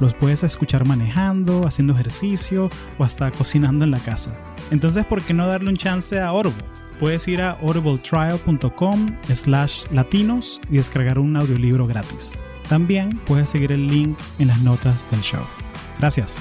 Los puedes escuchar manejando, haciendo ejercicio o hasta cocinando en la casa. Entonces, ¿por qué no darle un chance a Audible? Puedes ir a audibletrial.com slash latinos y descargar un audiolibro gratis. También puedes seguir el link en las notas del show. Gracias.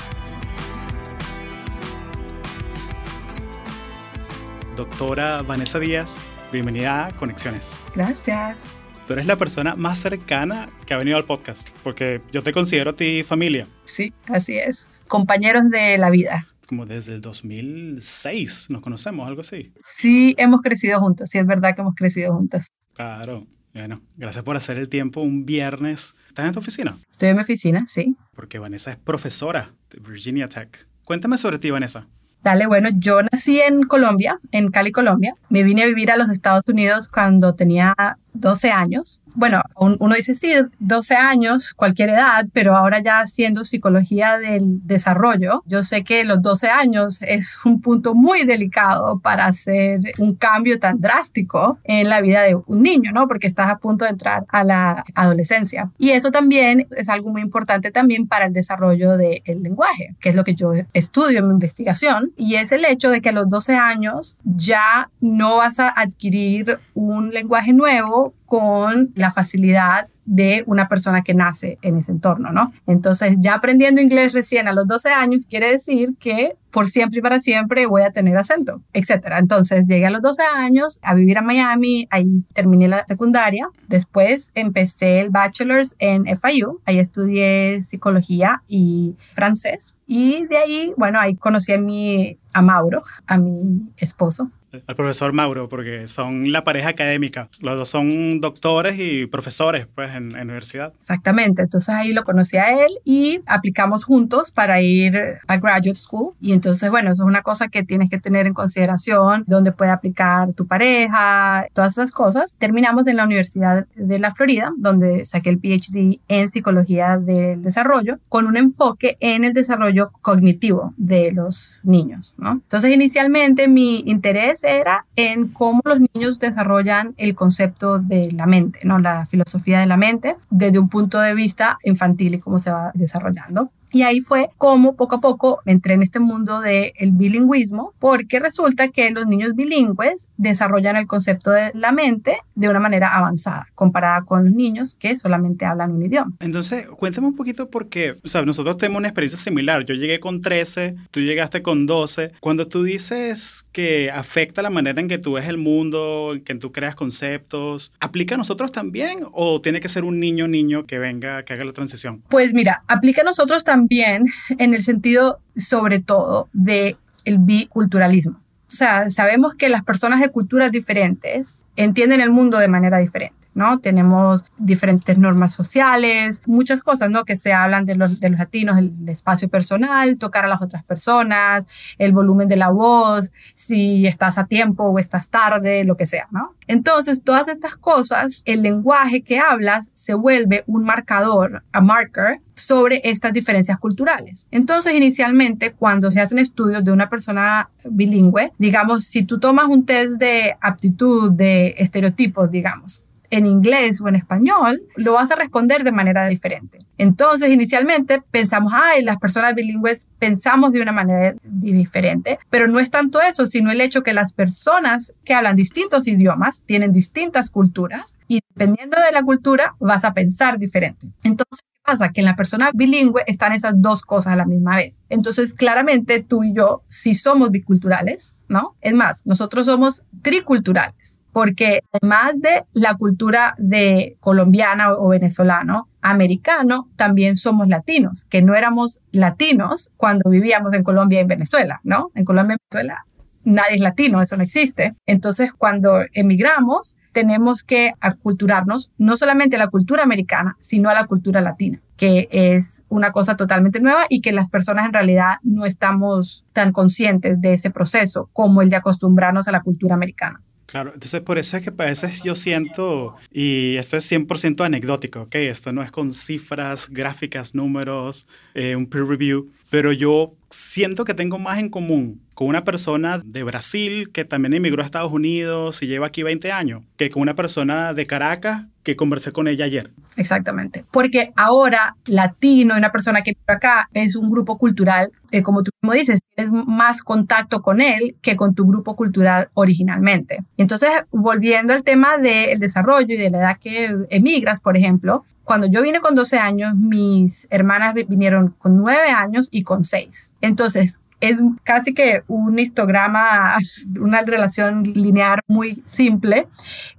Doctora Vanessa Díaz, bienvenida a Conexiones. Gracias. Tú eres la persona más cercana que ha venido al podcast, porque yo te considero a ti familia. Sí, así es. Compañeros de la vida. Como desde el 2006 nos conocemos, algo así. Sí, hemos crecido juntos, sí es verdad que hemos crecido juntos. Claro. Bueno, gracias por hacer el tiempo un viernes. ¿Estás en tu oficina? Estoy en mi oficina, sí. Porque Vanessa es profesora de Virginia Tech. Cuéntame sobre ti, Vanessa. Dale, bueno, yo nací en Colombia, en Cali, Colombia. Me vine a vivir a los Estados Unidos cuando tenía 12 años. Bueno, uno dice sí, 12 años, cualquier edad, pero ahora ya haciendo psicología del desarrollo, yo sé que los 12 años es un punto muy delicado para hacer un cambio tan drástico en la vida de un niño, ¿no? Porque estás a punto de entrar a la adolescencia. Y eso también es algo muy importante también para el desarrollo del lenguaje, que es lo que yo estudio en mi investigación, y es el hecho de que a los 12 años ya no vas a adquirir un lenguaje nuevo を con la facilidad de una persona que nace en ese entorno, ¿no? Entonces, ya aprendiendo inglés recién a los 12 años quiere decir que por siempre y para siempre voy a tener acento, etcétera. Entonces, llegué a los 12 años a vivir a Miami, ahí terminé la secundaria, después empecé el bachelor's en FIU, ahí estudié psicología y francés y de ahí, bueno, ahí conocí a mi a Mauro, a mi esposo, al profesor Mauro, porque son la pareja académica. Los dos son doctores y profesores pues, en, la universidad. Exactamente. Entonces ahí lo conocí a él y aplicamos juntos para ir a graduate school. Y entonces, bueno, eso es una cosa que tienes que tener en consideración, dónde puede aplicar tu pareja, todas esas cosas. Terminamos en la Universidad de la Florida, donde saqué el PhD en psicología del desarrollo, con un enfoque en el desarrollo cognitivo de los niños. ¿no? Entonces, inicialmente mi interés era en cómo los niños desarrollan el concepto de la mente, ¿no? la filosofía de la mente, desde un punto de vista infantil y cómo se va desarrollando. Y ahí fue como poco a poco entré en este mundo del el bilingüismo, porque resulta que los niños bilingües desarrollan el concepto de la mente de una manera avanzada, comparada con los niños que solamente hablan un idioma. Entonces, cuéntame un poquito porque, o sea, nosotros tenemos una experiencia similar. Yo llegué con 13, tú llegaste con 12. Cuando tú dices que afecta la manera en que tú ves el mundo, en que tú creas conceptos, ¿aplica a nosotros también o tiene que ser un niño niño que venga, que haga la transición? Pues mira, aplica a nosotros también en el sentido, sobre todo, de el biculturalismo. O sea, sabemos que las personas de culturas diferentes entienden el mundo de manera diferente. ¿No? Tenemos diferentes normas sociales, muchas cosas, ¿no? Que se hablan de los, de los latinos, el, espacio personal, tocar a las otras personas, el volumen de la voz, si estás a tiempo o estás tarde, lo que sea, ¿no? Entonces, todas estas cosas, el lenguaje que hablas se vuelve un marcador, a marker, sobre estas diferencias culturales. Entonces, inicialmente, cuando se hacen estudios de una persona bilingüe, digamos, si tú tomas un test de aptitud, de estereotipos, digamos, en inglés o en español, lo vas a responder de manera diferente. Entonces, inicialmente pensamos, ay, las personas bilingües pensamos de una manera diferente, pero no es tanto eso, sino el hecho que las personas que hablan distintos idiomas tienen distintas culturas y dependiendo de la cultura vas a pensar diferente. Entonces, pasa? Que en la persona bilingüe están esas dos cosas a la misma vez. Entonces, claramente tú y yo sí somos biculturales, ¿no? Es más, nosotros somos triculturales porque además de la cultura de colombiana o venezolano, americano, también somos latinos, que no éramos latinos cuando vivíamos en Colombia y en Venezuela, ¿no? En Colombia y Venezuela nadie es latino, eso no existe. Entonces, cuando emigramos, tenemos que aculturarnos no solamente a la cultura americana, sino a la cultura latina. que es una cosa totalmente nueva y que las personas en realidad no estamos tan conscientes de ese proceso como el de acostumbrarnos a la cultura americana. Claro, entonces por eso es que a veces yo siento, y esto es 100% anecdótico, ¿ok? Esto no es con cifras, gráficas, números, eh, un peer review, pero yo siento que tengo más en común con una persona de Brasil que también emigró a Estados Unidos y lleva aquí 20 años, que con una persona de Caracas que conversé con ella ayer. Exactamente, porque ahora latino, una persona que vive acá, es un grupo cultural, eh, como tú mismo dices, tienes más contacto con él que con tu grupo cultural originalmente. Entonces, volviendo al tema del desarrollo y de la edad que emigras, por ejemplo, cuando yo vine con 12 años, mis hermanas vinieron con 9 años y con 6. Entonces, es casi que un histograma, una relación lineal muy simple,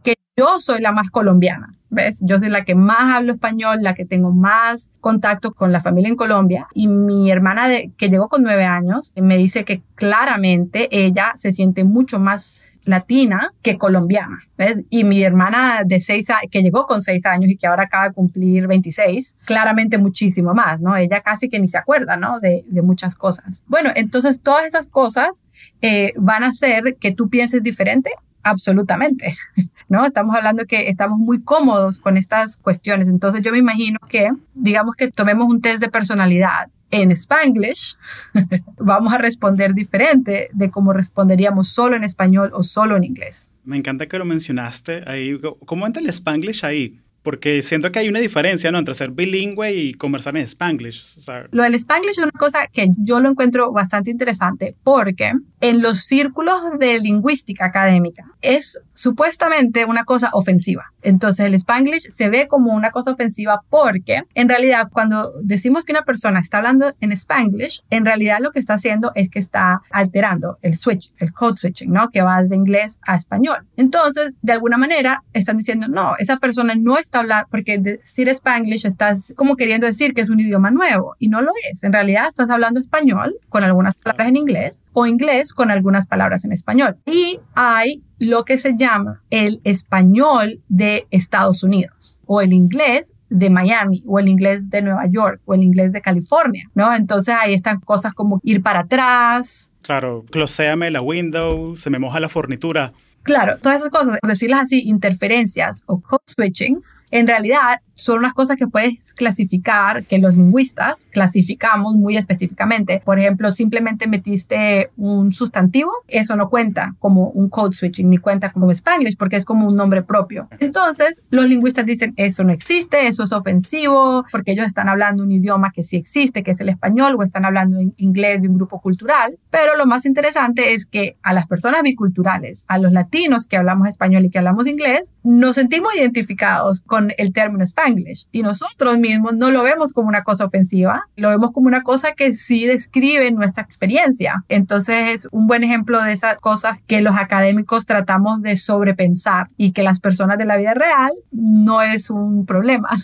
que yo soy la más colombiana. ¿Ves? Yo soy la que más hablo español, la que tengo más contacto con la familia en Colombia. Y mi hermana, de, que llegó con nueve años, me dice que claramente ella se siente mucho más latina que colombiana. ¿ves? Y mi hermana de seis años, que llegó con seis años y que ahora acaba de cumplir 26, claramente muchísimo más, ¿no? Ella casi que ni se acuerda, ¿no? De, muchas cosas. Bueno, entonces todas esas cosas eh, van a hacer que tú pienses diferente absolutamente, ¿no? Estamos hablando que estamos muy cómodos con estas cuestiones, entonces yo me imagino que, digamos que tomemos un test de personalidad en Spanglish, vamos a responder diferente de cómo responderíamos solo en español o solo en inglés. Me encanta que lo mencionaste ahí. ¿Cómo entra el Spanglish ahí? Porque siento que hay una diferencia ¿no? entre ser bilingüe y conversar en Spanglish. Lo del Spanglish es una cosa que yo lo encuentro bastante interesante porque en los círculos de lingüística académica es supuestamente una cosa ofensiva. Entonces el Spanglish se ve como una cosa ofensiva porque en realidad cuando decimos que una persona está hablando en Spanglish, en realidad lo que está haciendo es que está alterando el switch, el code switching, ¿no? Que va de inglés a español. Entonces, de alguna manera, están diciendo, no, esa persona no está hablando, porque decir Spanglish estás como queriendo decir que es un idioma nuevo y no lo es. En realidad estás hablando español con algunas palabras en inglés o inglés con algunas palabras en español. Y hay lo que se llama el español de Estados Unidos o el inglés de Miami o el inglés de Nueva York o el inglés de California, ¿no? Entonces ahí están cosas como ir para atrás. Claro, closéame la window, se me moja la fornitura. Claro, todas esas cosas, decirlas así, interferencias o code switchings, en realidad son unas cosas que puedes clasificar, que los lingüistas clasificamos muy específicamente. Por ejemplo, simplemente metiste un sustantivo, eso no cuenta como un code switching, ni cuenta como Spanglish, porque es como un nombre propio. Entonces, los lingüistas dicen, eso no existe, eso es ofensivo, porque ellos están hablando un idioma que sí existe, que es el español, o están hablando en inglés de un grupo cultural. Pero lo más interesante es que a las personas biculturales, a los latinos que hablamos español y que hablamos inglés, nos sentimos identificados con el término Spanglish y nosotros mismos no lo vemos como una cosa ofensiva, lo vemos como una cosa que sí describe nuestra experiencia. Entonces es un buen ejemplo de esas cosas que los académicos tratamos de sobrepensar y que las personas de la vida real no es un problema.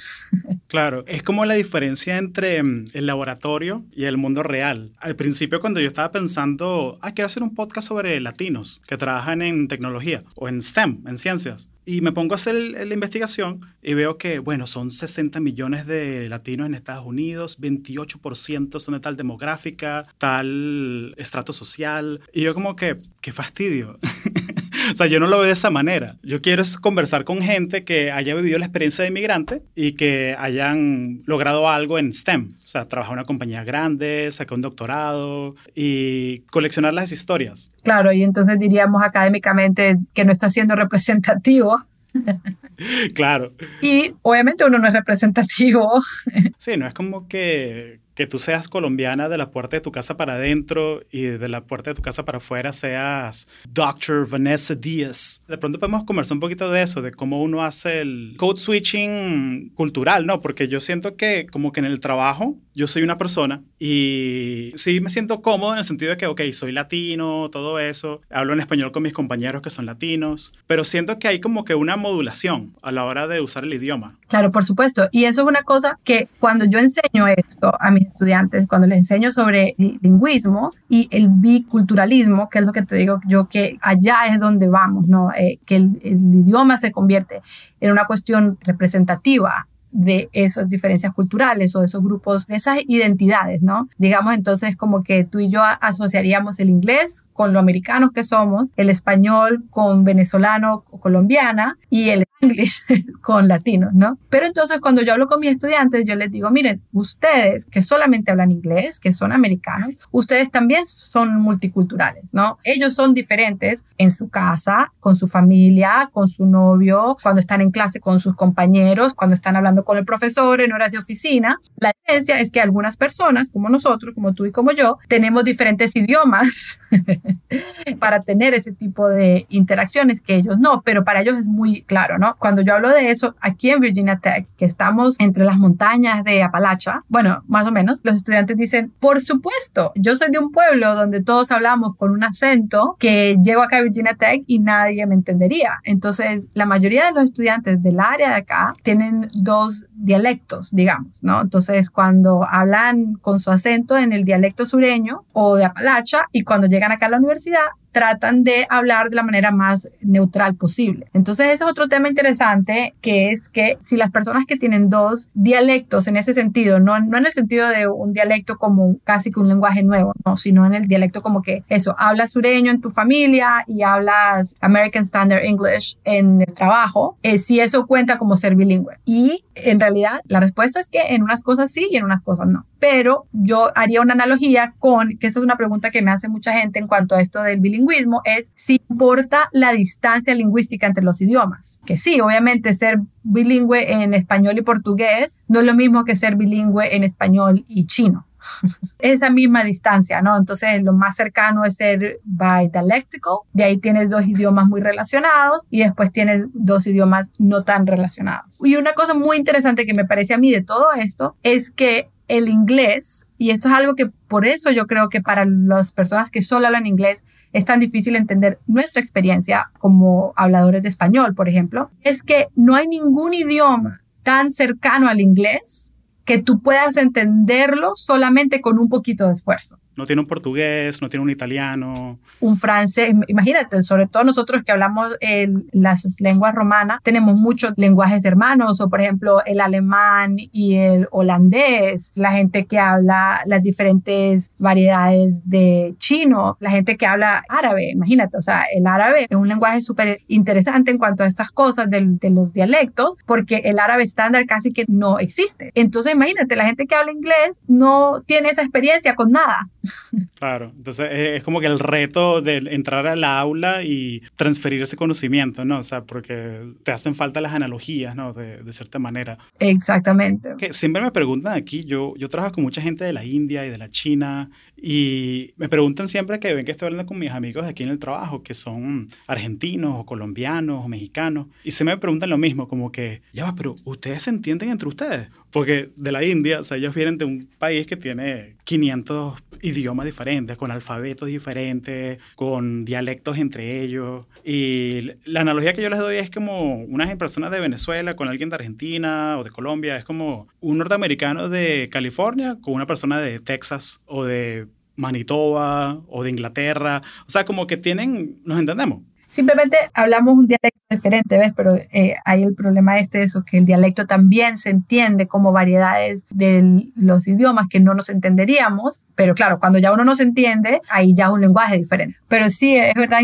Claro, es como la diferencia entre mm, el laboratorio y el mundo real. Al principio cuando yo estaba pensando, ah, quiero hacer un podcast sobre latinos que trabajan en tecnología o en STEM, en ciencias. Y me pongo a hacer la investigación y veo que, bueno, son 60 millones de latinos en Estados Unidos, 28% son de tal demográfica, tal estrato social. Y yo como que, qué fastidio. o sea, yo no lo veo de esa manera. Yo quiero conversar con gente que haya vivido la experiencia de inmigrante y que hayan logrado algo en STEM. O sea, trabajar en una compañía grande, sacar un doctorado y coleccionar las historias. Claro, y entonces diríamos académicamente que no está siendo representativo. claro. Y obviamente uno no es representativo. sí, no es como que, que tú seas colombiana de la puerta de tu casa para adentro y de la puerta de tu casa para afuera seas Dr. Vanessa Díaz. De pronto podemos conversar un poquito de eso, de cómo uno hace el code switching cultural, ¿no? Porque yo siento que como que en el trabajo yo soy una persona y sí me siento cómodo en el sentido de que, ok, soy latino, todo eso, hablo en español con mis compañeros que son latinos, pero siento que hay como que una modulación a la hora de usar el idioma. Claro, por supuesto. Y eso es una cosa que cuando yo enseño esto a mis estudiantes, cuando les enseño sobre lingüismo y el biculturalismo, que es lo que te digo yo, que allá es donde vamos, ¿no? Eh, que el, el idioma se convierte en una cuestión representativa de esas diferencias culturales o de esos grupos, de esas identidades, ¿no? Digamos entonces como que tú y yo asociaríamos el inglés con lo americanos que somos, el español con venezolano o colombiana y el inglés con latinos, ¿no? Pero entonces cuando yo hablo con mis estudiantes, yo les digo, miren, ustedes que solamente hablan inglés, que son americanos, ustedes también son multiculturales, ¿no? Ellos son diferentes en su casa, con su familia, con su novio, cuando están en clase con sus compañeros, cuando están hablando con el profesor en horas de oficina. La diferencia es que algunas personas, como nosotros, como tú y como yo, tenemos diferentes idiomas para tener ese tipo de interacciones que ellos no, pero para ellos es muy claro, ¿no? Cuando yo hablo de eso, aquí en Virginia Tech, que estamos entre las montañas de Apalacha, bueno, más o menos, los estudiantes dicen, por supuesto, yo soy de un pueblo donde todos hablamos con un acento que llego acá a Virginia Tech y nadie me entendería. Entonces, la mayoría de los estudiantes del área de acá tienen dos dialectos, digamos, ¿no? Entonces, cuando hablan con su acento en el dialecto sureño o de Apalacha y cuando llegan acá a la universidad, tratan de hablar de la manera más neutral posible. Entonces, ese es otro tema interesante, que es que si las personas que tienen dos dialectos en ese sentido, no, no en el sentido de un dialecto como casi que un lenguaje nuevo, no, sino en el dialecto como que eso, hablas sureño en tu familia y hablas American Standard English en el trabajo, eh, si eso cuenta como ser bilingüe. Y en realidad la respuesta es que en unas cosas sí y en unas cosas no. Pero yo haría una analogía con, que eso es una pregunta que me hace mucha gente en cuanto a esto del bilingüe es si importa la distancia lingüística entre los idiomas. Que sí, obviamente ser bilingüe en español y portugués no es lo mismo que ser bilingüe en español y chino. Esa misma distancia, ¿no? Entonces, lo más cercano es ser bidialectical, de ahí tienes dos idiomas muy relacionados y después tienes dos idiomas no tan relacionados. Y una cosa muy interesante que me parece a mí de todo esto es que el inglés, y esto es algo que por eso yo creo que para las personas que solo hablan inglés es tan difícil entender nuestra experiencia como habladores de español, por ejemplo, es que no hay ningún idioma tan cercano al inglés que tú puedas entenderlo solamente con un poquito de esfuerzo no tiene un portugués, no tiene un italiano. Un francés, imagínate, sobre todo nosotros que hablamos las lenguas romanas, tenemos muchos lenguajes hermanos, o por ejemplo el alemán y el holandés, la gente que habla las diferentes variedades de chino, la gente que habla árabe, imagínate, o sea, el árabe es un lenguaje súper interesante en cuanto a estas cosas de, de los dialectos, porque el árabe estándar casi que no existe. Entonces, imagínate, la gente que habla inglés no tiene esa experiencia con nada. Claro, entonces es como que el reto de entrar al aula y transferir ese conocimiento, ¿no? O sea, porque te hacen falta las analogías, ¿no? De, de cierta manera. Exactamente. Que siempre me preguntan aquí, yo, yo trabajo con mucha gente de la India y de la China y me preguntan siempre que ven que estoy hablando con mis amigos aquí en el trabajo, que son argentinos o colombianos o mexicanos, y se me preguntan lo mismo, como que, ya va, pero ustedes se entienden entre ustedes. Porque de la India, o sea, ellos vienen de un país que tiene 500 idiomas diferentes, con alfabetos diferentes, con dialectos entre ellos. Y la analogía que yo les doy es como unas personas de Venezuela con alguien de Argentina o de Colombia. Es como un norteamericano de California con una persona de Texas o de Manitoba o de Inglaterra. O sea, como que tienen, nos entendemos. Simplemente hablamos un dialecto diferente, ¿ves? Pero eh, hay el problema este de eso, que el dialecto también se entiende como variedades de los idiomas que no nos entenderíamos, pero claro, cuando ya uno no se entiende, ahí ya es un lenguaje diferente. Pero sí, es verdad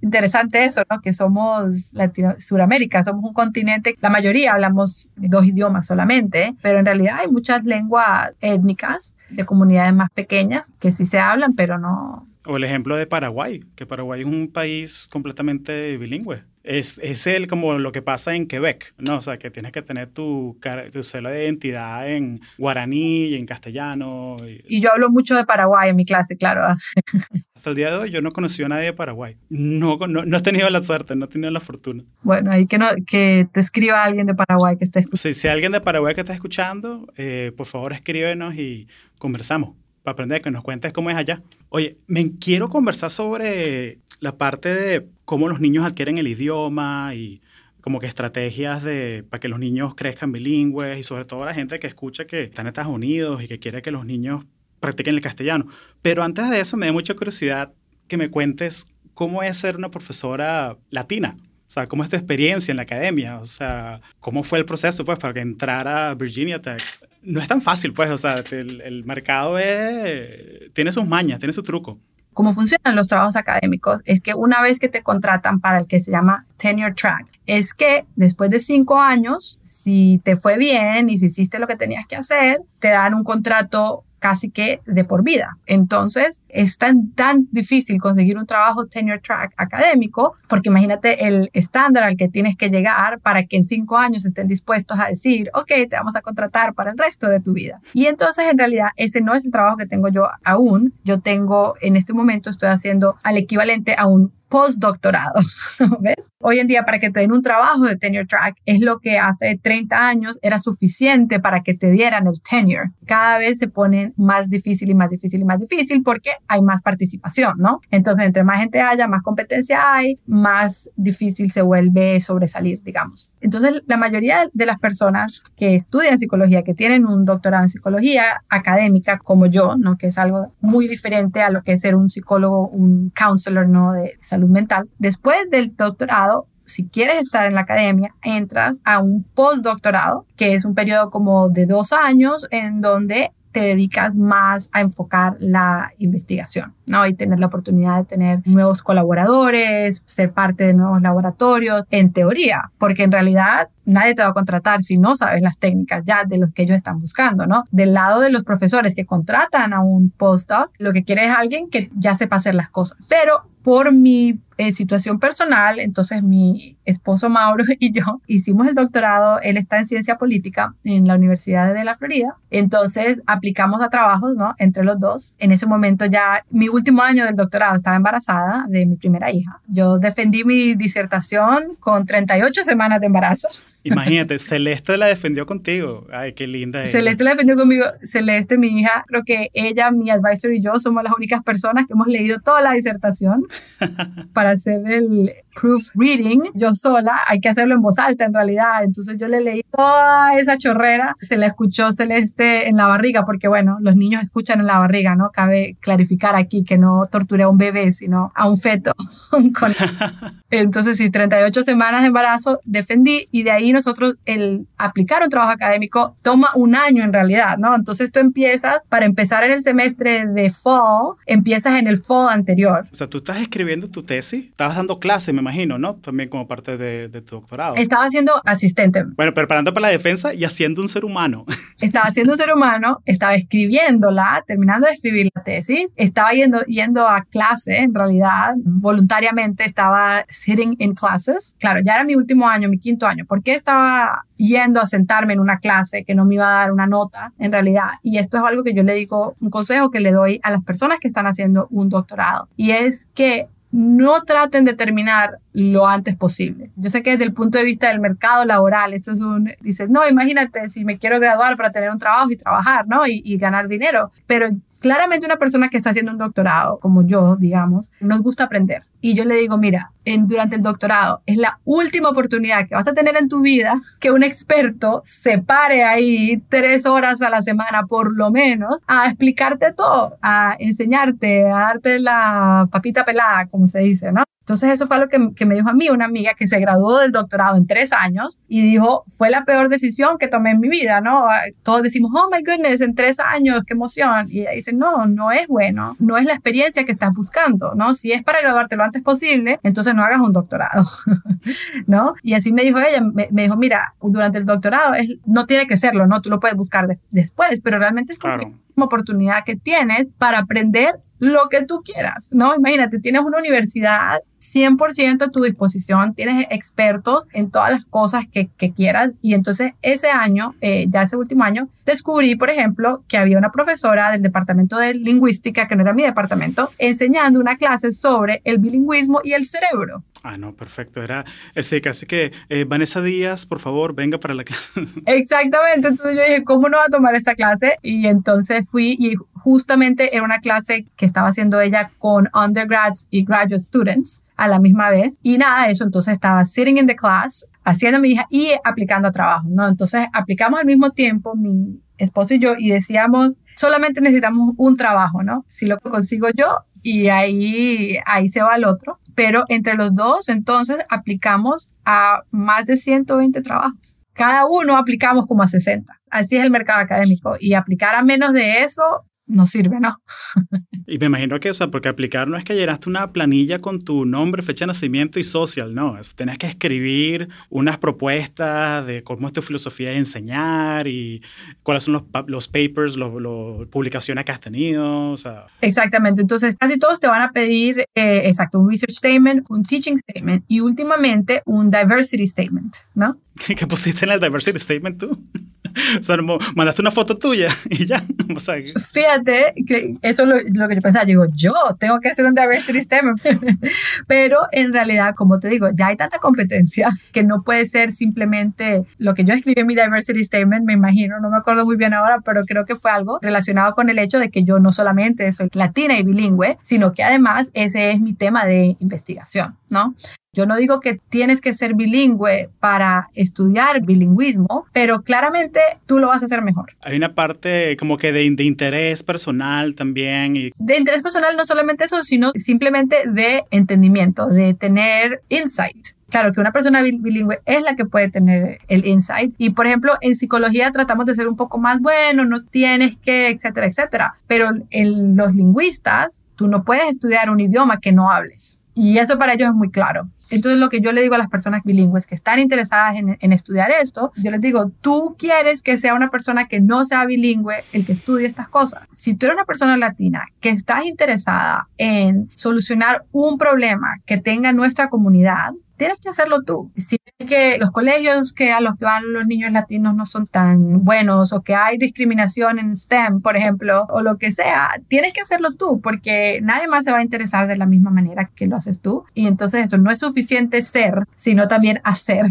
interesante eso, ¿no? Que somos Latino Suramérica, somos un continente, la mayoría hablamos dos idiomas solamente, pero en realidad hay muchas lenguas étnicas de comunidades más pequeñas que sí se hablan, pero no, o el ejemplo de Paraguay, que Paraguay es un país completamente bilingüe. Es, es el, como lo que pasa en Quebec, ¿no? O sea, que tienes que tener tu, tu celo de identidad en guaraní y en castellano. Y... yo hablo mucho de Paraguay en mi clase, claro. Hasta el día de hoy yo no conocí a nadie de Paraguay. No, no, no he tenido la suerte, no he tenido la fortuna. Bueno, ahí que, no, que te escriba alguien de Paraguay que esté escuchando. Sí, si alguien de Paraguay que está escuchando, eh, por favor escríbenos y conversamos para aprender, que nos cuentes cómo es allá. Oye, me quiero conversar sobre la parte de cómo los niños adquieren el idioma y como que estrategias de, para que los niños crezcan bilingües y sobre todo la gente que escucha que está en Estados Unidos y que quiere que los niños practiquen el castellano. Pero antes de eso me da mucha curiosidad que me cuentes cómo es ser una profesora latina O sea, ¿cómo es tu experiencia en la academia? O sea, ¿cómo fue el proceso, pues, para que entrara a Virginia Tech? No es tan fácil, pues, o sea, el, el mercado es, tiene sus mañas, tiene su truco cómo funcionan los trabajos académicos es que una vez que te contratan para el que se llama tenure track, es que después de cinco años, si te fue bien y si hiciste lo que tenías que hacer, te dan un contrato casi que de por vida. Entonces, es tan, tan difícil conseguir un trabajo tenure track académico, porque imagínate el estándar al que tienes que llegar para que en cinco años estén dispuestos a decir, ok, te vamos a contratar para el resto de tu vida. Y entonces, en realidad, ese no es el trabajo que tengo yo aún. Yo tengo, en este momento, estoy haciendo al equivalente a un postdoctorado, ¿ves? Hoy en día para que te den un trabajo de tenure track es lo que hace 30 años era suficiente para que te dieran el tenure. Cada vez se pone más difícil y más difícil y más difícil porque hay más participación, ¿no? Entonces, entre más gente haya, más competencia hay, más difícil se vuelve sobresalir, digamos. Entonces, la mayoría de las personas que estudian psicología, que tienen un doctorado en psicología académica, como yo, ¿no? Que es algo muy diferente a lo que es ser un psicólogo, un counselor, ¿no? De salud mental. Después del doctorado, si quieres estar en la academia, entras a un postdoctorado, que es un periodo como de dos años en donde te dedicas más a enfocar la investigación, ¿no? Y tener la oportunidad de tener nuevos colaboradores, ser parte de nuevos laboratorios, en teoría, porque en realidad nadie te va a contratar si no sabes las técnicas ya de los que ellos están buscando, ¿no? Del lado de los profesores que contratan a un postdoc, lo que quiere es alguien que ya sepa hacer las cosas. Pero por mi eh, situación personal, entonces mi esposo Mauro y yo hicimos el doctorado, él está en ciencia política en la Universidad de la Florida, entonces aplicamos a trabajos, ¿no? Entre los dos. En ese momento ya, mi último año del doctorado, estaba embarazada de mi primera hija. Yo defendí mi disertación con 38 semanas de embarazo. Imagínate, Celeste la defendió contigo. Ay, qué linda. Celeste la defendió conmigo. Celeste, mi hija, creo que ella, mi advisor y yo somos las únicas personas que hemos leído toda la disertación para hacer el proofreading. Yo sola, hay que hacerlo en voz alta en realidad. Entonces yo le leí toda esa chorrera. Se la escuchó Celeste en la barriga, porque bueno, los niños escuchan en la barriga, ¿no? Cabe clarificar aquí que no torturé a un bebé, sino a un feto. Entonces, sí, 38 semanas de embarazo defendí y de ahí nosotros el aplicar un trabajo académico toma un año en realidad, ¿no? Entonces tú empiezas, para empezar en el semestre de fall, empiezas en el fall anterior. O sea, tú estás escribiendo tu tesis, estabas dando clases, me imagino, ¿no? También como parte de, de tu doctorado. Estaba siendo asistente. Bueno, preparando para la defensa y haciendo un ser humano. Estaba siendo un ser humano, estaba escribiéndola, terminando de escribir la tesis, estaba yendo, yendo a clase, en realidad, voluntariamente estaba sitting in classes. Claro, ya era mi último año, mi quinto año. ¿Por qué estaba yendo a sentarme en una clase que no me iba a dar una nota en realidad. Y esto es algo que yo le digo, un consejo que le doy a las personas que están haciendo un doctorado. Y es que no traten de terminar lo antes posible. Yo sé que desde el punto de vista del mercado laboral, esto es un, dices, no, imagínate si me quiero graduar para tener un trabajo y trabajar, ¿no? Y, y, ganar dinero. Pero claramente una persona que está haciendo un doctorado, como yo, digamos, nos gusta aprender. Y yo le digo, mira, en, durante el doctorado es la última oportunidad que vas a tener en tu vida que un experto se pare ahí tres horas a la semana, por lo menos, a explicarte todo, a enseñarte, a darte la papita pelada, como se dice, ¿no? Entonces eso fue lo que, que, me dijo a mí una amiga que se graduó del doctorado en tres años y dijo, fue la peor decisión que tomé en mi vida, ¿no? Todos decimos, oh my goodness, en tres años, qué emoción. Y ella dice, no, no es bueno, no es la experiencia que estás buscando, ¿no? Si es para graduarte lo antes posible, entonces no hagas un doctorado, ¿no? Y así me dijo ella, me, me, dijo, mira, durante el doctorado es, no tiene que serlo, ¿no? Tú lo puedes buscar de, después, pero realmente es como claro. que oportunidad que tienes para aprender lo que tú quieras, ¿no? Imagínate, tienes una universidad 100% a tu disposición, tienes expertos en todas las cosas que, que quieras y entonces ese año, eh, ya ese último año, descubrí, por ejemplo, que había una profesora del departamento de lingüística, que no era mi departamento, enseñando una clase sobre el bilingüismo y el cerebro. Ah, no, perfecto. Era ese casi que eh, Vanessa Díaz, por favor, venga para la clase. Exactamente. Entonces yo dije, ¿cómo no va a tomar esta clase? Y entonces fui y justamente era una clase que estaba haciendo ella con undergrads y graduate students a la misma vez. Y nada, eso entonces estaba sitting in the class, haciendo mi hija y aplicando a trabajo, ¿no? Entonces aplicamos al mismo tiempo mi esposo y yo y decíamos, solamente necesitamos un trabajo, ¿no? Si lo consigo yo y ahí, ahí se va el otro. pero entre los dos entonces aplicamos a más de 120 trabajos. Cada uno aplicamos como a 60. Así es el mercado académico y aplicar a menos de eso no sirve, ¿no? y me imagino que, o sea, porque aplicar no es que llenaste una planilla con tu nombre, fecha de nacimiento y social, no. Eso, tenés que escribir unas propuestas de cómo es tu filosofía de enseñar y cuáles son los, los papers, las publicaciones que has tenido, o sea. Exactamente. Entonces, casi todos te van a pedir, eh, exacto, un research statement, un teaching statement y últimamente un diversity statement, ¿no? ¿Qué pusiste en el diversity statement tú? o sea, mandaste una foto tuya y ya. O sea, Fíjate que eso es lo, que yo pensaba. Digo, yo tengo que hacer un diversity statement. pero en realidad, como te digo, ya hay tanta competencia que no puede ser simplemente lo que yo escribí en mi diversity statement, me imagino, no me acuerdo muy bien ahora, pero creo que fue algo relacionado con el hecho de que yo no solamente soy latina y bilingüe, sino que además ese es mi tema de investigación, ¿no? Yo no digo que tienes que ser bilingüe para estudiar bilingüismo, pero claramente tú lo vas a hacer mejor. Hay una parte como que de, interés personal también. Y... De interés personal no solamente eso, sino simplemente de entendimiento, de tener insight. Claro que una persona bilingüe es la que puede tener el insight. Y por ejemplo, en psicología tratamos de ser un poco más bueno, no tienes que, etcétera, etcétera. Pero en los lingüistas, tú no puedes estudiar un idioma que no hables. Y eso para ellos es muy claro. Entonces lo que yo le digo a las personas bilingües que están interesadas en, estudiar esto, yo les digo, tú quieres que sea una persona que no sea bilingüe el que estudie estas cosas. Si tú eres una persona latina que estás interesada en solucionar un problema que tenga nuestra comunidad, tienes que hacerlo tú. Si es que los colegios que a los que van los niños latinos no son tan buenos o que hay discriminación en STEM, por ejemplo, o lo que sea, tienes que hacerlo tú porque nadie más se va a interesar de la misma manera que lo haces tú. Y entonces eso no es suficiente ser, sino también hacer.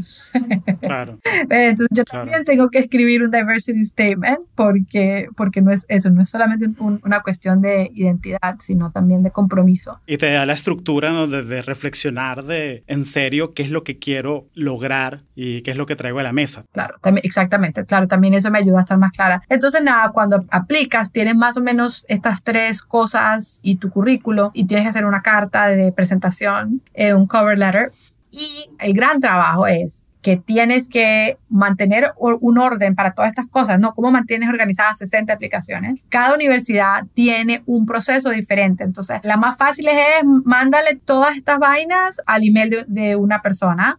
Claro. entonces yo también tengo que escribir un diversity statement porque, porque no es eso, no es solamente una cuestión de identidad, sino también de compromiso. Y te da la estructura ¿no? de, de reflexionar de en serio qué es lo que quiero lograr y qué es lo que traigo a la mesa. Claro, también, exactamente, claro, también eso me ayuda a estar más clara. Entonces, nada, cuando aplicas, tienes más o menos estas tres cosas y tu currículo y tienes que hacer una carta de presentación, eh, un cover letter. Y el gran trabajo es que tienes que mantener un orden para todas estas cosas, ¿no? ¿Cómo mantienes organizadas 60 aplicaciones? Cada universidad tiene un proceso diferente. Entonces, la más fácil es mándale todas estas vainas al email de, una persona.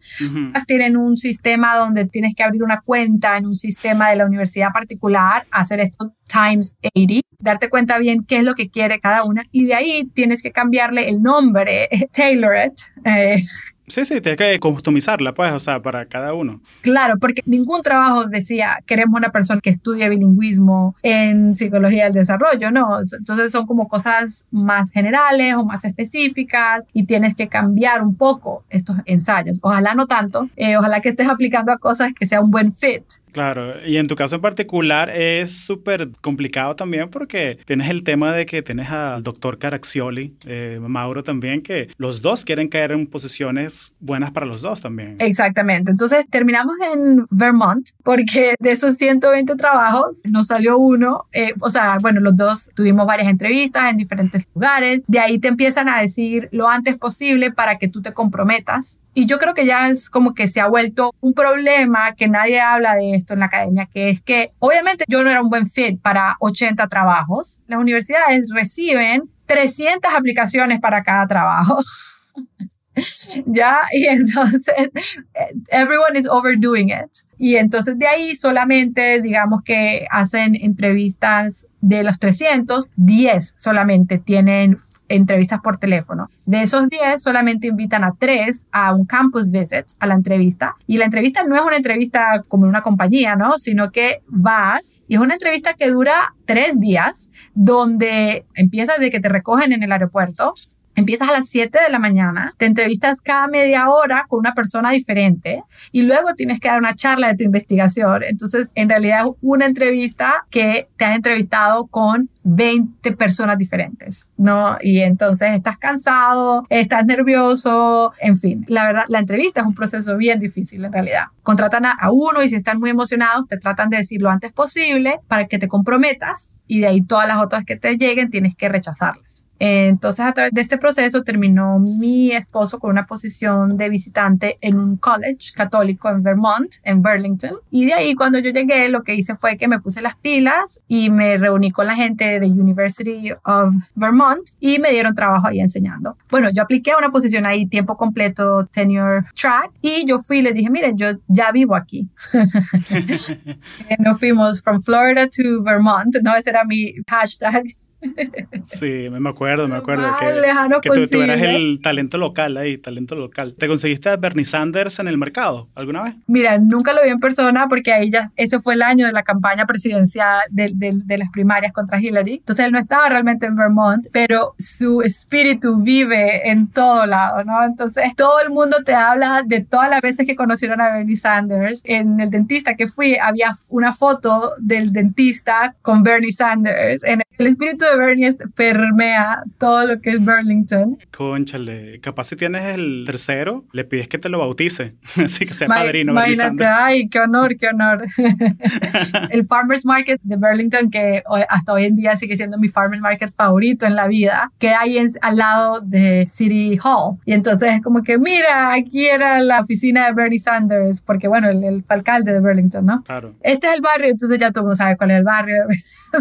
Tienen un sistema donde tienes que abrir una cuenta en un sistema de la universidad particular, hacer esto times 80, darte cuenta bien qué es lo que quiere cada una y de ahí tienes que cambiarle el nombre, tailor it, eh, Sí, sí, tienes que customizarla, pues, o sea, para cada uno. Claro, porque ningún trabajo decía, queremos una persona que estudie bilingüismo en psicología del desarrollo, no. Entonces son como cosas más generales o más específicas y tienes que cambiar un poco estos ensayos. Ojalá no tanto, eh, ojalá que estés aplicando a cosas que sea un buen fit Claro, y en tu caso en particular es súper complicado también porque tienes el tema de que tienes al doctor Caraxioli, eh, Mauro también, que los dos quieren caer en posiciones buenas para los dos también. Exactamente, entonces terminamos en Vermont porque de esos 120 trabajos nos salió uno, eh, o sea, bueno, los dos tuvimos varias entrevistas en diferentes lugares, de ahí te empiezan a decir lo antes posible para que tú te comprometas y yo creo que ya es como que se ha vuelto un problema que nadie habla de esto en la academia, que es que obviamente yo no era un buen fit para 80 trabajos. Las universidades reciben 300 aplicaciones para cada trabajo. ya, y entonces everyone is overdoing it. Y entonces de ahí solamente, digamos que hacen entrevistas de los 300, 10 solamente tienen entrevistas por teléfono. De esos 10, solamente invitan a 3 a un campus visit, a la entrevista. Y la entrevista no es una entrevista como en una compañía, ¿no? Sino que vas y es una entrevista que dura 3 días, donde empiezas de que te recogen en el aeropuerto, Empiezas a las 7 de la mañana, te entrevistas cada media hora con una persona diferente y luego tienes que dar una charla de tu investigación. Entonces, en realidad es una entrevista que te has entrevistado con 20 personas diferentes, ¿no? Y entonces estás cansado, estás nervioso, en fin. La verdad, la entrevista es un proceso bien difícil en realidad. Contratan a, uno y si están muy emocionados, te tratan de decir lo antes posible para que te comprometas y de ahí todas las otras que te lleguen tienes que rechazarlas. Entonces, a través de este proceso terminó mi esposo con una posición de visitante en un college católico en Vermont, en Burlington. Y de ahí, cuando yo llegué, lo que hice fue que me puse las pilas y me reuní con la gente de University of Vermont y me dieron trabajo ahí enseñando. Bueno, yo apliqué a una posición ahí, tiempo completo, tenure track, y yo fui y le dije, miren, yo ya vivo aquí. Nos fuimos from Florida to Vermont, ¿no? Ese era mi hashtag. Sí, me acuerdo, me acuerdo. que, que tú, eras el talento local ahí, talento local. ¿Te conseguiste a Bernie Sanders en el mercado alguna vez? Mira, nunca lo vi en persona porque ahí ya, ese fue el año de la campaña presidencial de, de, las primarias contra Hillary. Entonces él no estaba realmente en Vermont, pero su espíritu vive en todo lado, ¿no? Entonces todo el mundo te habla de todas las veces que conocieron a Bernie Sanders. En el dentista que fui había una foto del dentista con Bernie Sanders. En el espíritu de Bernie permea todo lo que es Burlington. Conchale, capaz si tienes el tercero, le pides que te lo bautice, así que sea padrino. Imagínate, ay, qué honor, qué honor. el Farmers Market de Burlington, que hasta hoy en día sigue siendo mi Farmers Market favorito en la vida, que hay al lado de City Hall. Y entonces es como que, mira, aquí era la oficina de Bernie Sanders, porque bueno, el, el alcalde de Burlington, ¿no? Claro. Este es el barrio, entonces ya todo el mundo sabe cuál es el barrio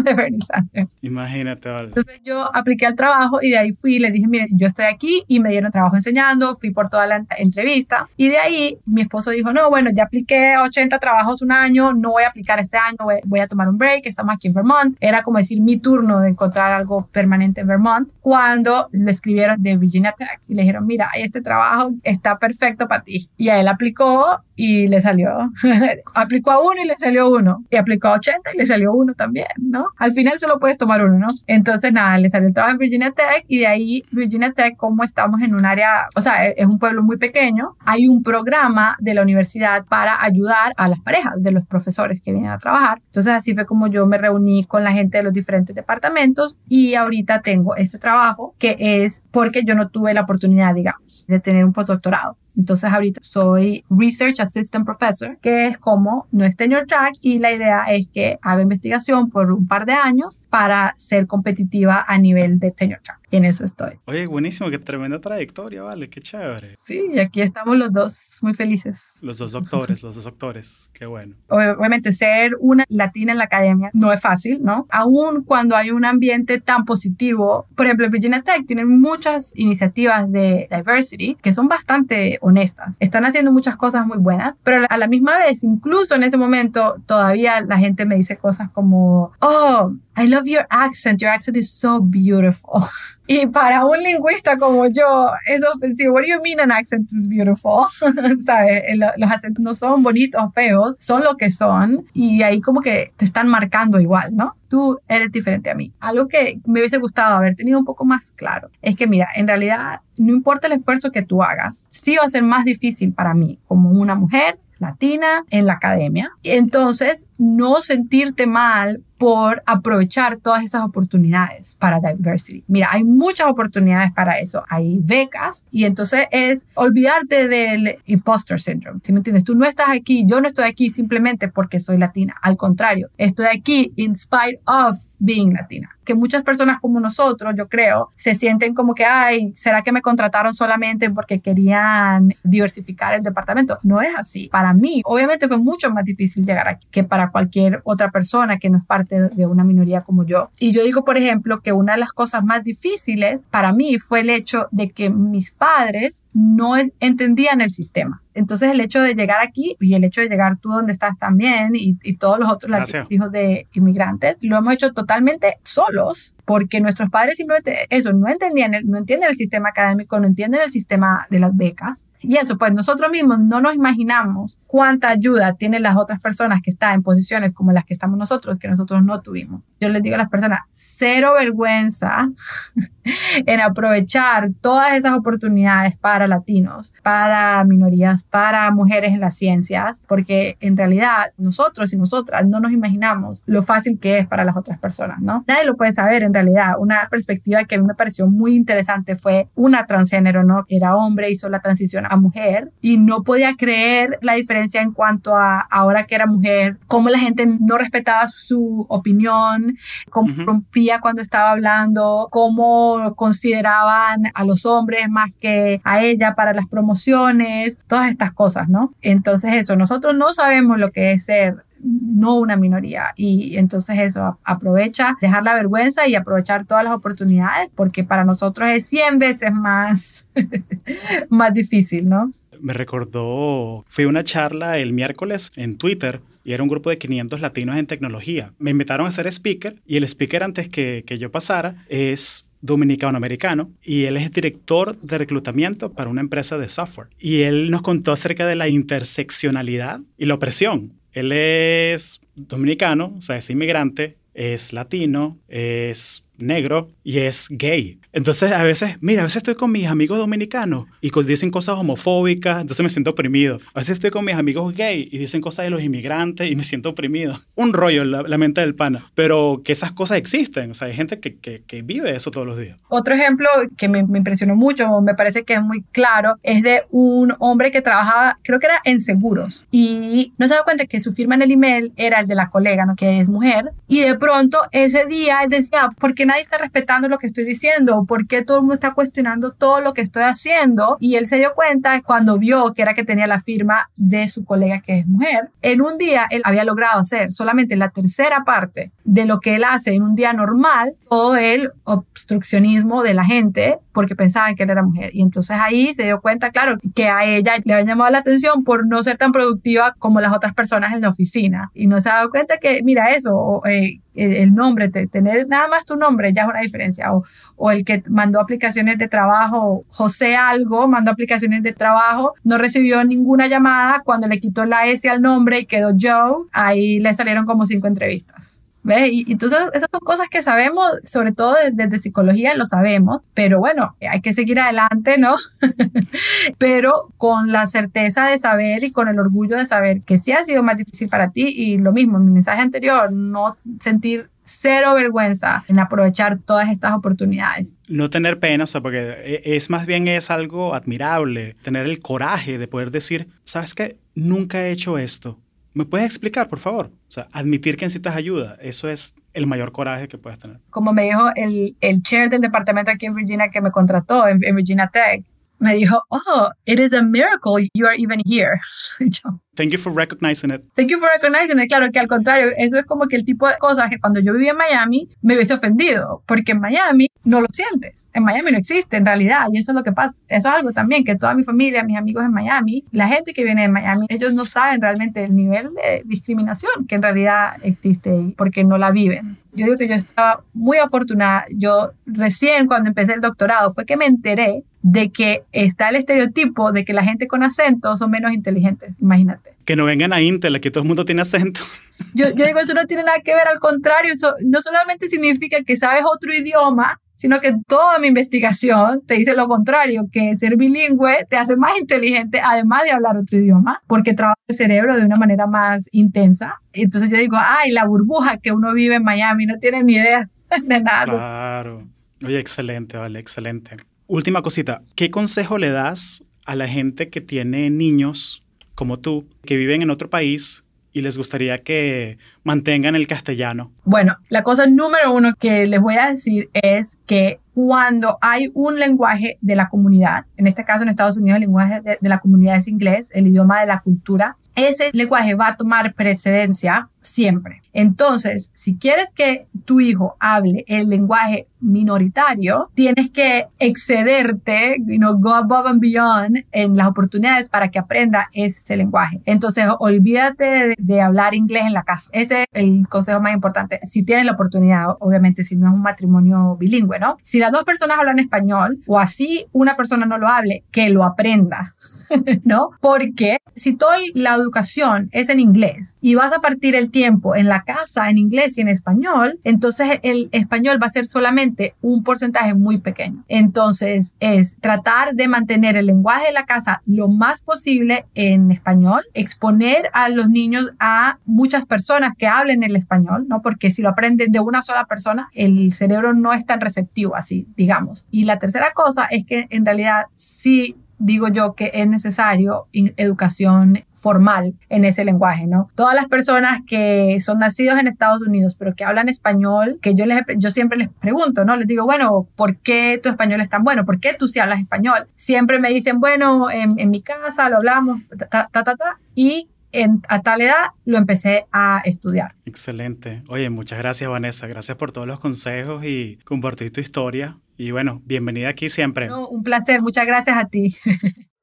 de Bernie Sanders. Imagínate. Entonces yo apliqué al trabajo y de ahí fui y le dije, mire, yo estoy aquí y me dieron trabajo enseñando, fui por toda la entrevista y de ahí mi esposo dijo, no, bueno, ya apliqué 80 trabajos un año, no voy a aplicar este año, voy, a tomar un break, estamos aquí en Vermont. Era como decir mi turno de encontrar algo permanente en Vermont cuando le escribieron de Virginia Tech y le dijeron, mira, este trabajo está perfecto para ti. Y a él aplicó y le salió. aplicó a uno y le salió uno. Y aplicó a 80 y le salió uno también, ¿no? Al final solo puedes tomar uno, ¿no? Entonces, nada, le salió el trabajo en Virginia Tech y de ahí Virginia Tech, como estamos en un área, o sea, e-, es un pueblo muy pequeño, hay un programa de la universidad para ayudar a las parejas de los profesores que vienen a trabajar. Entonces, así fue como yo me reuní con la gente de los diferentes departamentos y ahorita tengo ese trabajo que es porque yo no tuve la oportunidad, digamos, de tener un postdoctorado. Entonces ahorita soy Research Assistant Professor, que es como no es tenure track y la idea es que haga investigación por un par de años para ser competitiva a nivel de tenure track en eso estoy. Oye, buenísimo, qué tremenda trayectoria, vale, qué chévere. Sí, y aquí estamos los dos, muy felices. Los dos doctores, los dos doctores, qué bueno. Obviamente, ser una latina en la academia no es fácil, ¿no? Aún cuando hay un ambiente tan positivo, por ejemplo, Virginia Tech tiene muchas iniciativas de diversity que son bastante honestas. Están haciendo muchas cosas muy buenas, pero a la misma vez, incluso en ese momento, todavía la gente me dice cosas como, oh, I love your accent. Your accent is so beautiful. Y para un lingüista como yo, es ofensivo. What do you mean an accent is beautiful? ¿Sabes? Los acentos no son bonitos o feos, son lo que son. Y ahí como que te están marcando igual, ¿no? Tú eres diferente a mí. Algo que me hubiese gustado haber tenido un poco más claro es que, mira, en realidad no importa el esfuerzo que tú hagas, sí va a ser más difícil para mí como una mujer latina en la academia. Entonces, no sentirte mal por aprovechar todas esas oportunidades para diversity. Mira, hay muchas oportunidades para eso. Hay becas y entonces es olvidarte del imposter syndrome. Si me entiendes? Tú no estás aquí, yo no estoy aquí simplemente porque soy latina. Al contrario, estoy aquí in spite of being latina que muchas personas como nosotros, yo creo, se sienten como que, ay, ¿será que me contrataron solamente porque querían diversificar el departamento? No es así. Para mí, obviamente fue mucho más difícil llegar aquí que para cualquier otra persona que no es parte de una minoría como yo. Y yo digo, por ejemplo, que una de las cosas más difíciles para mí fue el hecho de que mis padres no entendían el sistema. Entonces el hecho de llegar aquí y el hecho de llegar tú donde estás también y, todos los otros hijos de inmigrantes, lo hemos hecho totalmente solos porque nuestros padres simplemente eso, no entendían, no entienden el sistema académico, no entienden el sistema de las becas. Y eso, pues nosotros mismos no nos imaginamos cuánta ayuda tienen las otras personas que están en posiciones como las que estamos nosotros, que nosotros no tuvimos. Yo les digo a las personas, cero vergüenza en aprovechar todas esas oportunidades para latinos, para minorías, para mujeres en las ciencias, porque en realidad nosotros y nosotras no nos imaginamos lo fácil que es para las otras personas, ¿no? Nadie lo puede saber en realidad. Una perspectiva que a mí me pareció muy interesante fue una transgénero, ¿no? Era hombre, hizo la transición a mujer y no podía creer la diferencia en cuanto a ahora que era mujer, cómo la gente no respetaba su opinión, cómo rompía cuando estaba hablando, cómo consideraban a los hombres más que a ella para las promociones, todas estas cosas, ¿no? Entonces eso, nosotros no sabemos lo que es ser no una minoría. Y entonces eso, aprovecha, dejar la vergüenza y aprovechar todas las oportunidades, porque para nosotros es 100 veces más, más difícil, ¿no? Me recordó, fui a una charla el miércoles en Twitter y era un grupo de 500 latinos en tecnología. Me invitaron a ser speaker y el speaker antes que, que yo pasara es dominicano-americano y él es director de reclutamiento para una empresa de software. Y él nos contó acerca de la interseccionalidad y la opresión. Él es dominicano, o sea, es inmigrante, es latino, es negro y es gay. Entonces, a veces, mira, a veces estoy con mis amigos dominicanos y dicen cosas homofóbicas, entonces me siento oprimido. A veces estoy con mis amigos gay y dicen cosas de los inmigrantes y me siento oprimido. Un rollo la, la mente del pana. Pero que esas cosas existen. O sea, hay gente que, que, que vive eso todos los días. Otro ejemplo que me, me, impresionó mucho, me parece que es muy claro, es de un hombre que trabajaba, creo que era en seguros, y no se daba cuenta que su firma en el email era el de la colega, ¿no? que es mujer, y de pronto ese día él decía, ¿por qué nadie está respetando lo que estoy diciendo? ¿Por qué todo el mundo está cuestionando todo lo que estoy haciendo? Y él se dio cuenta cuando vio que era que tenía la firma de su colega que es mujer. En un día él había logrado hacer solamente la tercera parte de lo que él hace en un día normal, todo el obstruccionismo de la gente porque pensaban que él era mujer. Y entonces ahí se dio cuenta, claro, que a ella le había llamado la atención por no ser tan productiva como las otras personas en la oficina. Y no se ha dado cuenta que, mira, eso, eh, el nombre, tener nada más tu nombre ya es una diferencia. O, o, el que mandó aplicaciones de trabajo, José algo, mandó aplicaciones de trabajo, no recibió ninguna llamada, cuando le quitó la S al nombre y quedó Joe, ahí le salieron como cinco entrevistas. ¿Ves? Y, entonces esas son cosas que sabemos, sobre todo desde, psicología lo sabemos, pero bueno, hay que seguir adelante, ¿no? pero con la certeza de saber y con el orgullo de saber que sí ha sido más difícil para ti y lo mismo, en mi mensaje anterior, no sentir cero vergüenza en aprovechar todas estas oportunidades. No tener pena, o sea, porque e, es más bien es algo admirable, tener el coraje de poder decir, ¿sabes qué? Nunca he hecho esto ¿Me puedes explicar, por favor? O sea, admitir que necesitas ayuda, eso es el mayor coraje que puedes tener. Como me dijo el, el chair del departamento aquí en Virginia que me contrató en, en Virginia Tech, me dijo, oh, it is a miracle you are even here. Thank you for recognizing it. Thank you for recognizing it. Claro que al contrario, eso es como que el tipo de cosas que cuando yo vivía en Miami me hubiese ofendido, porque en Miami no lo sientes. En Miami no existe en realidad. Y eso es lo que pasa. Eso es algo también que toda mi familia, mis amigos en Miami, la gente que viene de Miami, ellos no saben realmente el nivel de discriminación que en realidad existe porque no la viven. Yo digo que yo estaba muy afortunada. Yo recién cuando empecé el doctorado fue que me enteré de que está el estereotipo de que la gente con acento son menos inteligentes, imagínate. Que no vengan a Intel, aquí todo el mundo tiene acento. Yo, yo digo, eso no tiene nada que ver, al contrario, eso no solamente significa que sabes otro idioma, sino que toda mi investigación te dice lo contrario, que ser bilingüe te hace más inteligente, además de hablar otro idioma, porque trabaja el cerebro de una manera más intensa. Entonces yo digo, ay, la burbuja que uno vive en Miami, no tiene ni idea de nada. Claro. Oye, excelente, vale, excelente. Última cosita, ¿qué consejo le das a la gente que tiene niños como tú, que viven en otro país y les gustaría que mantengan el castellano? Bueno, la cosa número uno que les voy a decir es que cuando hay un lenguaje de la comunidad, en este caso en Estados Unidos el lenguaje de, de la comunidad es inglés, el idioma de la cultura, ese lenguaje va a tomar precedencia siempre. Entonces, si quieres que tu hijo hable el lenguaje minoritario, tienes que excederte, you know, go above and beyond en las oportunidades para que aprenda ese lenguaje. Entonces, olvídate de, hablar inglés en la casa. Ese es el consejo más importante. Si tienes la oportunidad, obviamente, si no es un matrimonio bilingüe, ¿no? Si las dos personas hablan español o así una persona no lo hable, que lo aprenda, ¿no? Porque si toda la educación es en inglés y vas a partir el tiempo en la casa en inglés y en español, entonces el español va a ser solamente un porcentaje muy pequeño. Entonces es tratar de mantener el lenguaje de la casa lo más posible en español, exponer a los niños a muchas personas que hablen el español, ¿no? Porque si lo aprenden de una sola persona, el cerebro no es tan receptivo así, digamos. Y la tercera cosa es que en realidad sí digo yo que es necesario educación formal en ese lenguaje, ¿no? Todas las personas que son nacidos en Estados Unidos, pero que hablan español, que yo, les, yo siempre les pregunto, ¿no? Les digo, bueno, ¿por qué tu español es tan bueno? ¿Por qué tú sí hablas español? Siempre me dicen, bueno, en, en mi casa lo hablamos, ta, ta, ta, ta, y en, a tal edad lo empecé a estudiar. Excelente. Oye, muchas gracias Vanessa. Gracias por todos los consejos y compartir tu historia. Y bueno, bienvenida aquí siempre. un placer. Muchas gracias a ti.